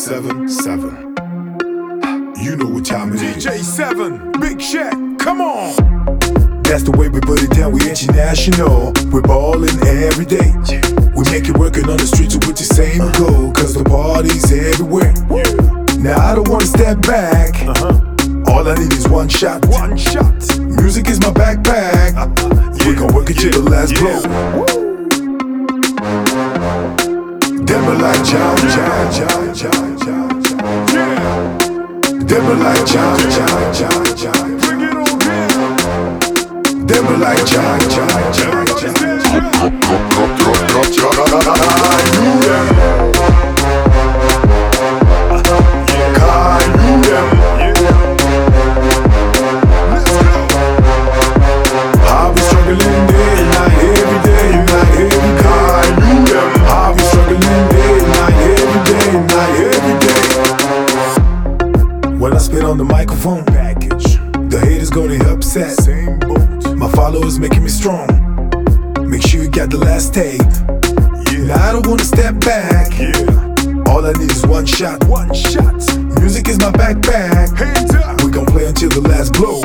7 7. You know what time it is. DJ 7, Big Shaq, come on. That's the way we put it down, we international. We're ballin' every day. We make it working on the streets with the same goal, cause the party's everywhere. Now I don't wanna step back. Uh-huh. All I need is one shot. One shot. Music is my backpack. Uh-huh. We gon' work it till the last blow. Are like John, John, John, John, John, John. Yeah, Are like John, John, John, John. bring it on down. Are like John, John, John, John. When I spit on the microphone package, the haters gonna get upset. Same boat. My followers making me strong. Make sure you got the last tape. Yeah. Now I don't wanna step back. Yeah, All I need is one shot. one shot. Music is my backpack. Hands up. We gon' play until the last blow.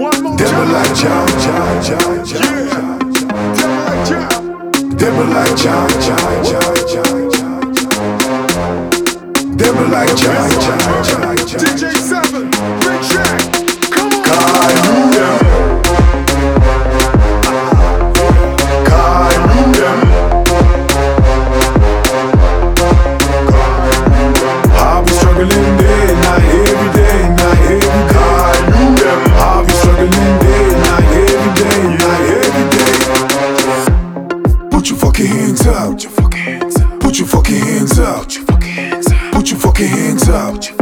One more Them time. like John, John, John, John, Yeah. John, John. Tell me like John. Them are like John, John, John, John, John, John. Them like John. DJ 7, Big Shaq, come on. I knew them. I knew them. I'll be struggling day night, every day night, every day. I knew them. I'll be struggling day night, every day night, every day. Put your fucking hands up. Put your fucking hands up. Put your fucking hands up. Put your fucking hands up. Your fucking hands up.